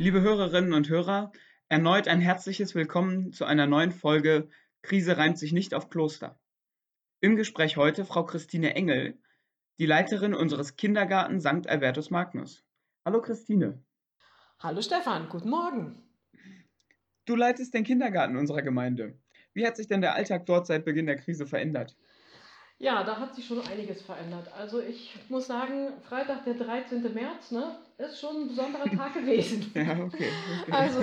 Liebe Hörerinnen und Hörer, erneut ein herzliches Willkommen zu einer neuen Folge Krise reimt sich nicht auf Kloster. Im Gespräch heute Frau Christine Engel, die Leiterin unseres Kindergarten St. Albertus Magnus. Hallo Christine. Hallo Stefan, guten Morgen. Du leitest den Kindergarten unserer Gemeinde. Wie hat sich denn der Alltag dort seit Beginn der Krise verändert? Ja, da hat sich schon einiges verändert. Also ich muss sagen, Freitag, der 13. März, ne, ist schon ein besonderer Tag gewesen. ja, okay, okay. Also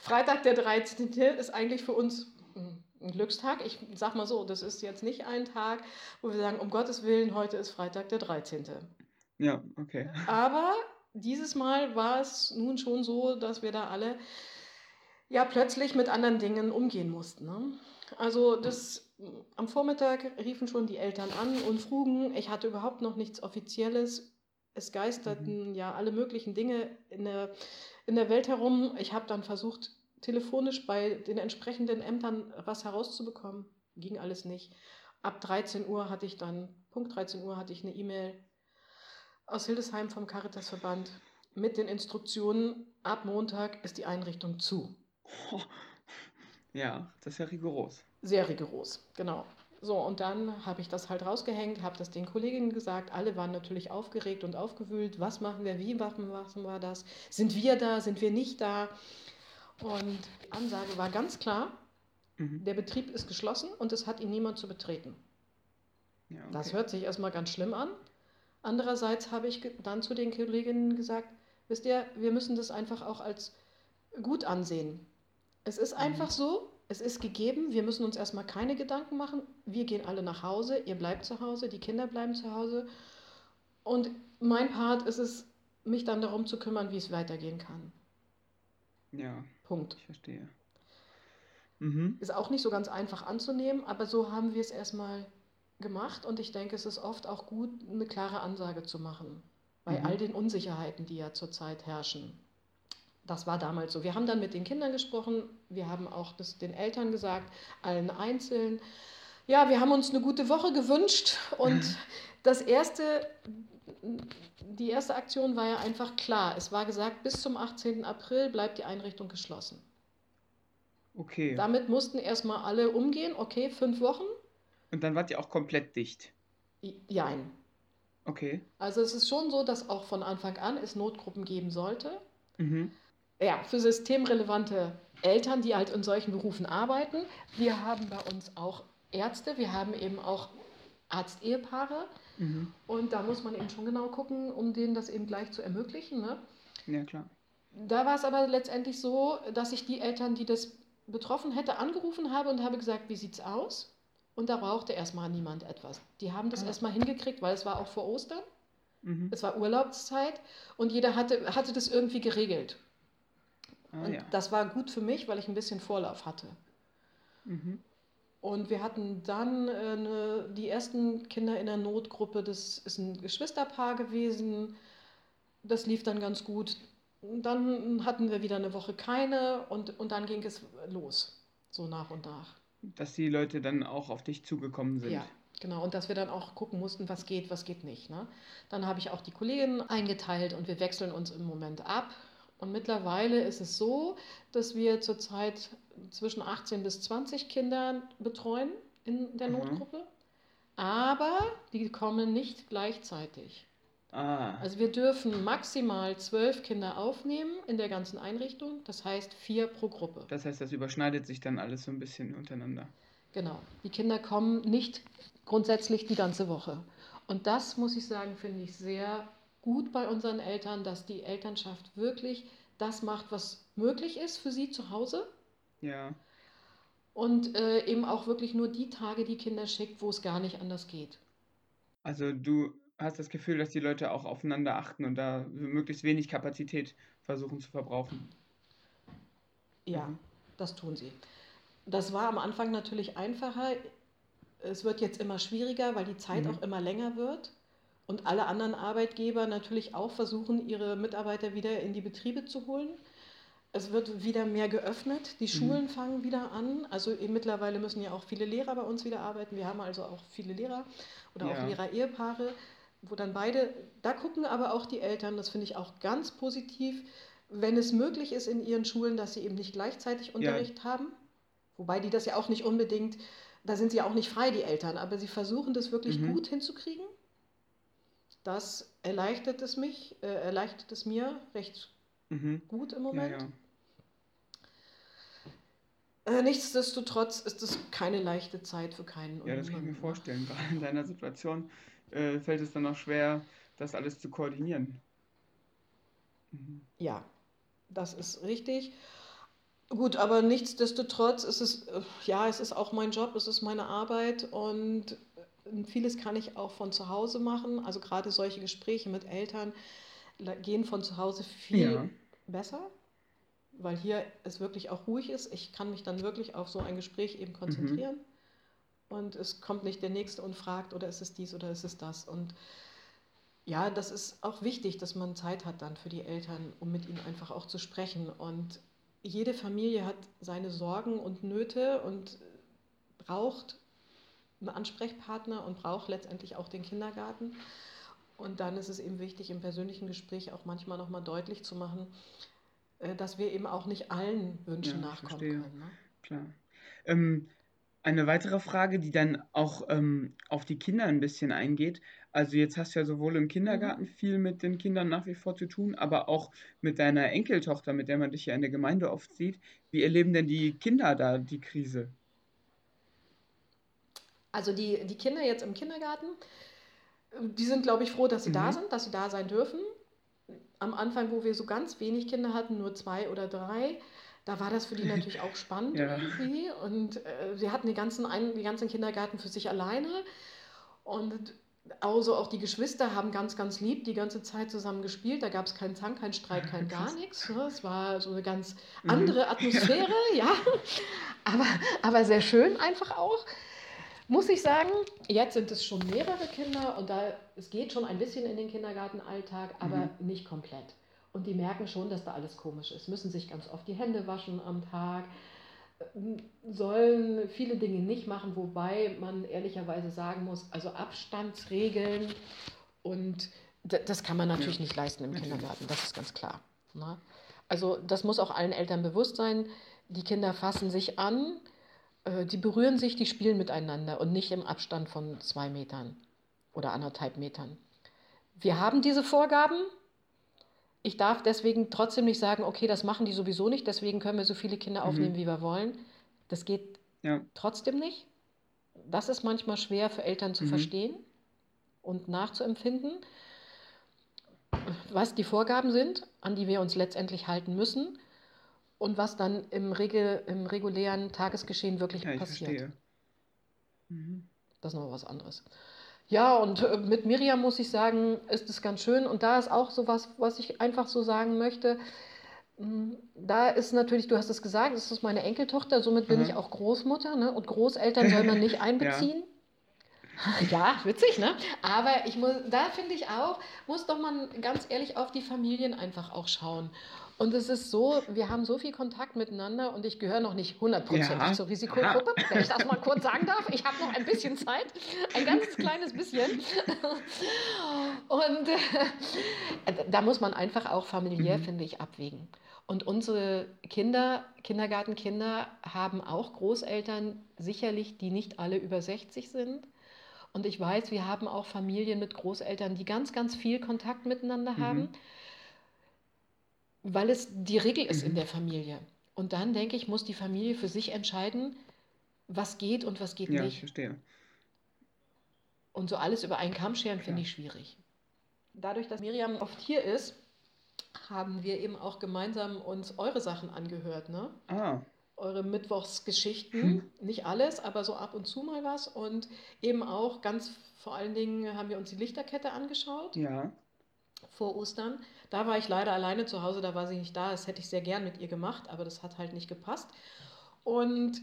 Freitag, der 13. ist eigentlich für uns ein Glückstag. Ich sag mal so, das ist jetzt nicht ein Tag, wo wir sagen, um Gottes Willen, heute ist Freitag, der 13. Ja, okay. Aber dieses Mal war es nun schon so, dass wir da alle ja plötzlich mit anderen Dingen umgehen mussten. Ne? Also das am Vormittag riefen schon die Eltern an und frugen. Ich hatte überhaupt noch nichts Offizielles. Es geisterten mhm. ja alle möglichen Dinge in der, in der Welt herum. Ich habe dann versucht, telefonisch bei den entsprechenden Ämtern was herauszubekommen. Ging alles nicht. Ab 13 Uhr hatte ich dann, Punkt 13 Uhr hatte ich eine E-Mail aus Hildesheim vom Caritasverband mit den Instruktionen, ab Montag ist die Einrichtung zu. Ja, das ist ja rigoros. Sehr rigoros, genau. So, und dann habe ich das halt rausgehängt, habe das den Kolleginnen gesagt. Alle waren natürlich aufgeregt und aufgewühlt. Was machen wir? Wie machen wir das? Sind wir da? Sind wir nicht da? Und die Ansage war ganz klar: mhm. der Betrieb ist geschlossen und es hat ihn niemand zu betreten. Ja, okay. Das hört sich erstmal ganz schlimm an. Andererseits habe ich dann zu den Kolleginnen gesagt: Wisst ihr, wir müssen das einfach auch als gut ansehen. Es ist einfach mhm. so, es ist gegeben, wir müssen uns erstmal keine Gedanken machen. Wir gehen alle nach Hause, ihr bleibt zu Hause, die Kinder bleiben zu Hause. Und mein Part ist es, mich dann darum zu kümmern, wie es weitergehen kann. Ja. Punkt. Ich verstehe. Mhm. Ist auch nicht so ganz einfach anzunehmen, aber so haben wir es erstmal gemacht und ich denke, es ist oft auch gut, eine klare Ansage zu machen bei mhm. all den Unsicherheiten, die ja zurzeit herrschen. Das war damals so. Wir haben dann mit den Kindern gesprochen, wir haben auch das den Eltern gesagt, allen einzeln. Ja, wir haben uns eine gute Woche gewünscht und das erste, die erste Aktion war ja einfach klar. Es war gesagt, bis zum 18. April bleibt die Einrichtung geschlossen. Okay. Damit mussten erstmal alle umgehen. Okay, fünf Wochen. Und dann wart ihr auch komplett dicht. Jein. Okay. Also es ist schon so, dass auch von Anfang an es Notgruppen geben sollte. Mhm ja, für systemrelevante Eltern, die halt in solchen Berufen arbeiten. Wir haben bei uns auch Ärzte, wir haben eben auch Arztehepaare. Mhm. Und da muss man eben schon genau gucken, um denen das eben gleich zu ermöglichen. Ne? Ja, klar. Da war es aber letztendlich so, dass ich die Eltern, die das betroffen hätte, angerufen habe und habe gesagt, wie sieht's aus? Und da brauchte erstmal niemand etwas. Die haben das ah. erstmal hingekriegt, weil es war auch vor Ostern. Mhm. Es war Urlaubszeit und jeder hatte, hatte das irgendwie geregelt. Ah, und ja. das war gut für mich, weil ich ein bisschen Vorlauf hatte. Mhm. Und wir hatten dann äh, eine, die ersten Kinder in der Notgruppe, das ist ein Geschwisterpaar gewesen. Das lief dann ganz gut. Dann hatten wir wieder eine Woche keine und, und dann ging es los, so nach und nach. Dass die Leute dann auch auf dich zugekommen sind. Ja, genau. Und dass wir dann auch gucken mussten, was geht, was geht nicht. Ne? Dann habe ich auch die Kolleginnen eingeteilt und wir wechseln uns im Moment ab. Und mittlerweile ist es so, dass wir zurzeit zwischen 18 bis 20 Kinder betreuen in der mhm. Notgruppe. Aber die kommen nicht gleichzeitig. Ah. Also wir dürfen maximal zwölf Kinder aufnehmen in der ganzen Einrichtung. Das heißt vier pro Gruppe. Das heißt, das überschneidet sich dann alles so ein bisschen untereinander. Genau. Die Kinder kommen nicht grundsätzlich die ganze Woche. Und das, muss ich sagen, finde ich sehr gut bei unseren Eltern, dass die Elternschaft wirklich das macht, was möglich ist für sie zu Hause. Ja. Und äh, eben auch wirklich nur die Tage die Kinder schickt, wo es gar nicht anders geht. Also du hast das Gefühl, dass die Leute auch aufeinander achten und da möglichst wenig Kapazität versuchen zu verbrauchen. Ja, mhm. das tun sie. Das war am Anfang natürlich einfacher. Es wird jetzt immer schwieriger, weil die Zeit mhm. auch immer länger wird und alle anderen Arbeitgeber natürlich auch versuchen, ihre Mitarbeiter wieder in die Betriebe zu holen. Es wird wieder mehr geöffnet, die mhm. Schulen mhm. fangen wieder an. Also mittlerweile müssen ja auch viele Lehrer bei uns wieder arbeiten. Wir haben also auch viele Lehrer oder ja. auch Lehrer-Ehepaare, wo dann beide, da gucken aber auch die Eltern, das finde ich auch ganz positiv, wenn es möglich ist in ihren Schulen, dass sie eben nicht gleichzeitig Unterricht ja. haben. Wobei die das ja auch nicht unbedingt, da sind sie ja auch nicht frei, die Eltern, aber sie versuchen das wirklich mhm. gut hinzukriegen. Das erleichtert es mich, äh, erleichtert es mir recht mhm. gut im Moment. Ja, ja. Äh, nichtsdestotrotz ist es keine leichte Zeit für keinen. Ja, das kann ich mir vorstellen. Gerade in deiner Situation äh, fällt es dann auch schwer, das alles zu koordinieren. Mhm. Ja, das ist richtig. Gut, aber nichtsdestotrotz ist es, äh, ja, es ist auch mein Job, es ist meine Arbeit und vieles kann ich auch von zu Hause machen. Also gerade solche Gespräche mit Eltern gehen von zu Hause viel ja. besser, weil hier es wirklich auch ruhig ist. Ich kann mich dann wirklich auf so ein Gespräch eben konzentrieren. Mhm. Und es kommt nicht der Nächste und fragt, oder ist es dies oder ist es das. Und ja, das ist auch wichtig, dass man Zeit hat dann für die Eltern, um mit ihnen einfach auch zu sprechen. Und jede Familie hat seine Sorgen und Nöte und braucht einen Ansprechpartner und braucht letztendlich auch den Kindergarten. Und dann ist es eben wichtig, im persönlichen Gespräch auch manchmal nochmal deutlich zu machen, äh, dass wir eben auch nicht allen Wünschen ja, nachkommen verstehe. können. Ne? Klar. Ähm, eine weitere Frage, die dann auch ähm, auf die Kinder ein bisschen eingeht. Also jetzt hast du ja sowohl im Kindergarten mhm. viel mit den Kindern nach wie vor zu tun, aber auch mit deiner Enkeltochter, mit der man dich ja in der Gemeinde oft sieht. Wie erleben denn die Kinder da die Krise? Also die, die Kinder jetzt im Kindergarten, die sind, glaube ich, froh, dass sie mhm. da sind, dass sie da sein dürfen. Am Anfang, wo wir so ganz wenig Kinder hatten, nur zwei oder drei, da war das für die natürlich auch spannend ja. irgendwie. Und äh, sie hatten die ganzen, ein, die ganzen Kindergarten für sich alleine. Und also auch die Geschwister haben ganz, ganz lieb die ganze Zeit zusammen gespielt. Da gab es keinen Zank, keinen Streit, kein gar nichts. Ne? Es war so eine ganz mhm. andere Atmosphäre, ja. Aber, aber sehr schön einfach auch. Muss ich sagen, jetzt sind es schon mehrere Kinder und da, es geht schon ein bisschen in den Kindergartenalltag, aber mhm. nicht komplett. Und die merken schon, dass da alles komisch ist, müssen sich ganz oft die Hände waschen am Tag, äh, sollen viele Dinge nicht machen, wobei man ehrlicherweise sagen muss, also Abstandsregeln und das kann man natürlich ja. nicht leisten im Kindergarten, das ist ganz klar. Ne? Also das muss auch allen Eltern bewusst sein, die Kinder fassen sich an, äh, die berühren sich, die spielen miteinander und nicht im Abstand von zwei Metern oder anderthalb Metern. Wir haben diese Vorgaben, ich darf deswegen trotzdem nicht sagen, okay, das machen die sowieso nicht, deswegen können wir so viele Kinder mhm. aufnehmen, mhm. wie wir wollen. Das geht ja. trotzdem nicht. Das ist manchmal schwer für Eltern zu mhm. verstehen und nachzuempfinden, was die Vorgaben sind, an die wir uns letztendlich halten müssen und was dann im, Regel, im regulären Tagesgeschehen wirklich ja, passiert. Mhm. Das ist noch was anderes. Ja, und äh, mit Miriam muss ich sagen, ist es ganz schön. Und da ist auch so was, was ich einfach so sagen möchte. Hm, da ist natürlich, du hast es gesagt, das ist meine Enkeltochter, somit bin mhm. ich auch Großmutter. Ne? Und Großeltern soll man nicht einbeziehen. ja. ja, witzig, ne? Aber ich muss, da finde ich auch, muss doch man ganz ehrlich auf die Familien einfach auch schauen. Und es ist so, wir haben so viel Kontakt miteinander und ich gehöre noch nicht hundertprozentig ja. zur Risikogruppe, wenn ich das mal kurz sagen darf. Ich habe noch ein bisschen Zeit, ein ganz kleines bisschen. Und äh, da muss man einfach auch familiär, mhm. finde ich, abwägen. Und unsere Kinder, Kindergartenkinder, haben auch Großeltern, sicherlich, die nicht alle über 60 sind. Und ich weiß, wir haben auch Familien mit Großeltern, die ganz, ganz viel Kontakt miteinander mhm. Weil es die Regel ist mhm. in der Familie. Und dann, denke ich, muss die Familie für sich entscheiden, was geht und was geht ja, nicht. Ja, verstehe. Und so alles über einen Kamm scheren, finde ich schwierig. Dadurch, dass Miriam oft hier ist, haben wir eben auch gemeinsam uns eure Sachen angehört, ne? Ah. Eure Mittwochsgeschichten. Hm. Nicht alles, aber so ab und zu mal was. Und eben auch ganz vor allen Dingen haben wir uns die Lichterkette angeschaut. Ja. Vor Ostern. Da war ich leider alleine zu Hause, da war sie nicht da. Das hätte ich sehr gern mit ihr gemacht, aber das hat halt nicht gepasst. Und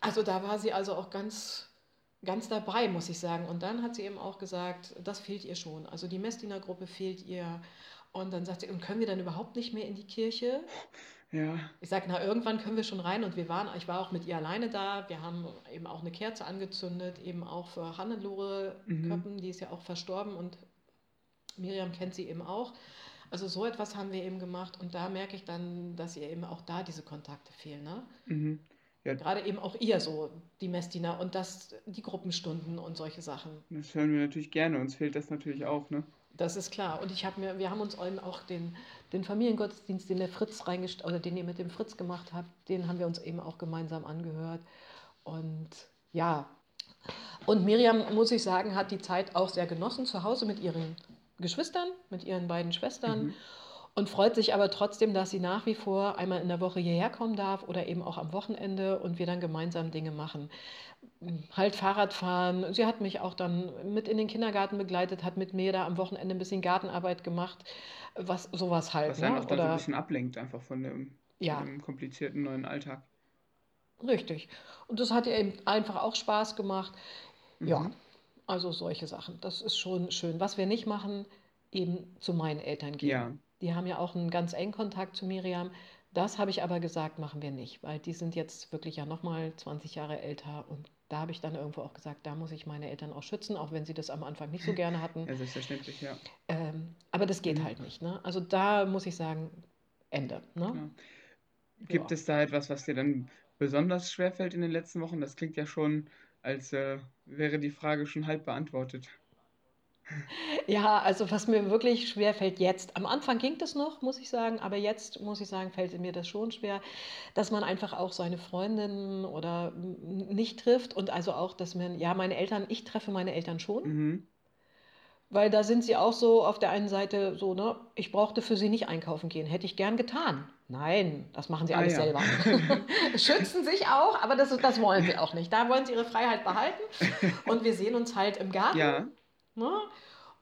also da war sie also auch ganz, ganz dabei, muss ich sagen. Und dann hat sie eben auch gesagt, das fehlt ihr schon. Also die Messdiener-Gruppe fehlt ihr. Und dann sagt sie, und können wir dann überhaupt nicht mehr in die Kirche? Ja. Ich sage, na, irgendwann können wir schon rein. Und wir waren, ich war auch mit ihr alleine da. Wir haben eben auch eine Kerze angezündet, eben auch für Hannelore mhm. Köppen, die ist ja auch verstorben und Miriam kennt sie eben auch. Also so etwas haben wir eben gemacht und da merke ich dann, dass ihr eben auch da diese Kontakte fehlen. Ne? Mhm. Ja, Gerade eben auch ihr so, die Messdiener und das, die Gruppenstunden und solche Sachen. das hören wir natürlich gerne. Uns fehlt das natürlich auch, ne? Das ist klar. Und ich habe mir, wir haben uns eben auch den, den Familiengottesdienst, den der Fritz reingestellt oder den ihr mit dem Fritz gemacht habt, den haben wir uns eben auch gemeinsam angehört. Und ja, und Miriam, muss ich sagen, hat die Zeit auch sehr genossen zu Hause mit ihren Geschwistern, mit ihren beiden Schwestern Mhm. und freut sich aber trotzdem, dass sie nach wie vor einmal in der Woche hierher kommen darf oder eben auch am Wochenende und wir dann gemeinsam Dinge machen. Halt Fahrrad fahren. Sie hat mich auch dann mit in den Kindergarten begleitet, hat mit mir da am Wochenende ein bisschen Gartenarbeit gemacht, was sowas halt. Was einen Ne? auch dann so ein bisschen ablenkt, einfach von dem, von ja, dem komplizierten neuen Alltag. richtig. Und das hat ihr eben einfach auch Spaß gemacht. Ja, Mhm. Also solche Sachen. Das ist schon schön. Was wir nicht machen, eben zu meinen Eltern gehen. Ja, Die haben ja auch einen ganz engen Kontakt zu Miriam. Das habe ich aber gesagt, machen wir nicht, weil die sind jetzt wirklich ja nochmal 20 Jahre älter und da habe ich dann irgendwo auch gesagt, da muss ich meine Eltern auch schützen, auch wenn sie das am Anfang nicht so gerne hatten. ja, selbstverständlich, ja. Ähm, aber das geht Mhm. halt nicht, ne? Also da muss ich sagen, Ende, ne? Klar. Gibt Ja. es da etwas, was dir dann besonders schwer fällt in den letzten Wochen? Das klingt ja schon, als äh, wäre die Frage schon halb beantwortet. Ja, also was mir wirklich schwer fällt jetzt, am Anfang ging das noch, muss ich sagen, aber jetzt muss ich sagen, fällt mir das schon schwer, dass man einfach auch seine Freundinnen oder nicht trifft und also auch, dass man, ja, meine Eltern, ich treffe meine Eltern schon, Mhm. Weil da sind sie auch so auf der einen Seite so, ne, ich brauchte für sie nicht einkaufen gehen, hätte ich gern getan. Nein, das machen sie Ah alles ja. selber. Schützen sich auch, aber das, das wollen sie auch nicht. Da wollen sie ihre Freiheit behalten und wir sehen uns halt im Garten. Ja, Ne?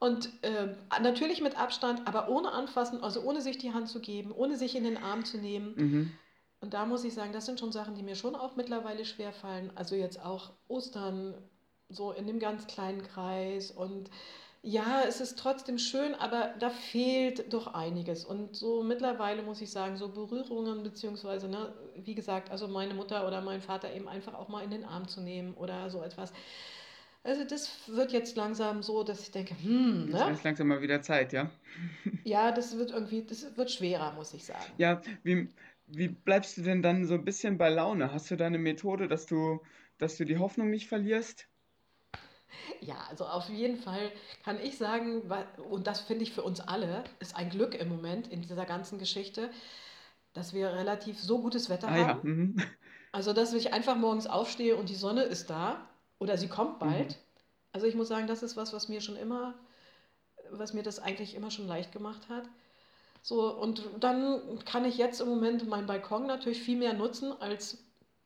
Und ähm, natürlich mit Abstand, aber ohne anfassen, also ohne sich die Hand zu geben, ohne sich in den Arm zu nehmen. mhm. Und da muss ich sagen, das sind schon Sachen, die mir schon auch mittlerweile schwerfallen. Also jetzt auch Ostern so in dem ganz kleinen Kreis. Und ja, es ist trotzdem schön, aber da fehlt doch einiges. Und so mittlerweile muss ich sagen, so Berührungen, beziehungsweise, ne, wie gesagt, also meine Mutter oder mein Vater eben einfach auch mal in den Arm zu nehmen oder so etwas. Also das wird jetzt langsam so, dass ich denke, hm, ne? ist langsam mal wieder Zeit, ja? Ja, das wird irgendwie, das wird schwerer, muss ich sagen. Ja, wie, wie bleibst du denn dann so ein bisschen bei Laune? Hast du da eine Methode, dass du, dass du die Hoffnung nicht verlierst? Ja, also auf jeden Fall kann ich sagen, und das finde ich für uns alle, ist ein Glück im Moment in dieser ganzen Geschichte, dass wir relativ so gutes Wetter Ah ja, haben. mhm. Also, dass ich einfach morgens aufstehe und die Sonne ist da oder sie kommt Mhm. bald. Also ich muss sagen, das ist was, was mir schon immer, was mir das eigentlich immer schon leicht gemacht hat. So, und dann kann ich jetzt im Moment meinen Balkon natürlich viel mehr nutzen als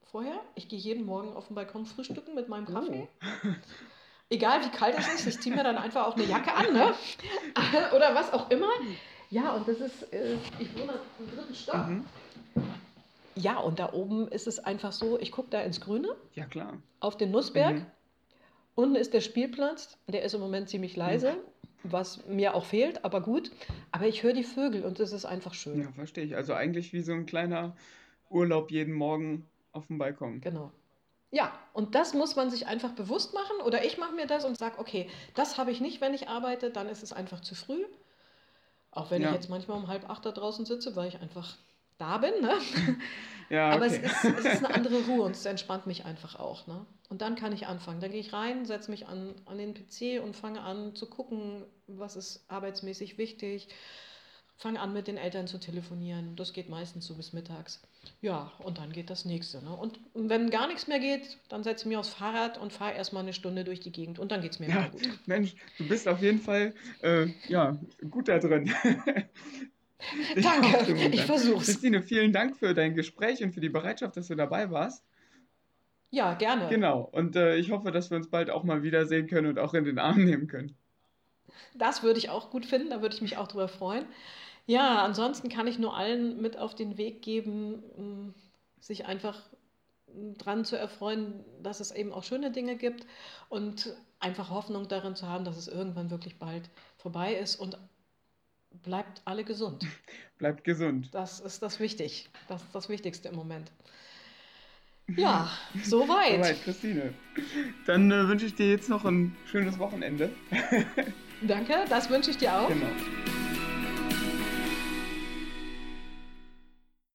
vorher. Ich gehe jeden Morgen auf den Balkon frühstücken mit meinem Kaffee. Oh. Egal wie kalt es ist, ich ziehe mir dann einfach auch eine Jacke an, ne? Oder was auch immer. Ja, und das ist, äh, ich wohne im dritten Stock. Mhm. Ja, und da oben ist es einfach so, ich gucke da ins Grüne, Ja, klar. auf den Nussberg. Mhm. Unten ist der Spielplatz, der ist im Moment ziemlich leise, was mir auch fehlt, aber gut. Aber ich höre die Vögel und es ist einfach schön. Ja, verstehe ich. Also eigentlich wie so ein kleiner Urlaub jeden Morgen auf dem Balkon. Genau. Ja, und das muss man sich einfach bewusst machen. Oder ich mache mir das und sage, okay, das habe ich nicht, wenn ich arbeite, dann ist es einfach zu früh. Auch wenn Ja. ich jetzt manchmal um halb acht da draußen sitze, weil ich einfach da bin. Ne? Ja, Aber es okay. ist, es ist eine andere Ruhe und es entspannt mich einfach auch. Ne? Und dann kann ich anfangen. Dann gehe ich rein, setze mich an, an den PC und fange an zu gucken, was ist arbeitsmäßig wichtig. Fange an, mit den Eltern zu telefonieren. Das geht meistens so bis mittags. Ja, und dann geht das nächste. Ne? Und wenn gar nichts mehr geht, dann setze ich mich aufs Fahrrad und fahre erstmal eine Stunde durch die Gegend und dann geht es mir wieder Ja, gut. Mensch, du bist auf jeden Fall äh, ja, gut da drin. Dich Danke, ich versuch's. Christine, vielen Dank für dein Gespräch und für die Bereitschaft, dass du dabei warst. Ja, gerne. Genau. Und äh, ich hoffe, dass wir uns bald auch mal wiedersehen können und auch in den Arm nehmen können. Das würde ich auch gut finden, da würde ich mich auch drüber freuen. Ja, ansonsten kann ich nur allen mit auf den Weg geben, sich einfach dran zu erfreuen, dass es eben auch schöne Dinge gibt und einfach Hoffnung darin zu haben, dass es irgendwann wirklich bald vorbei ist und bleibt alle gesund. Bleibt gesund. Das ist das wichtig. Das ist das Wichtigste im Moment. Ja, soweit. Alright, Christine. Dann äh, wünsche ich dir jetzt noch ein schönes Wochenende. Danke, das wünsche ich dir auch. Genau.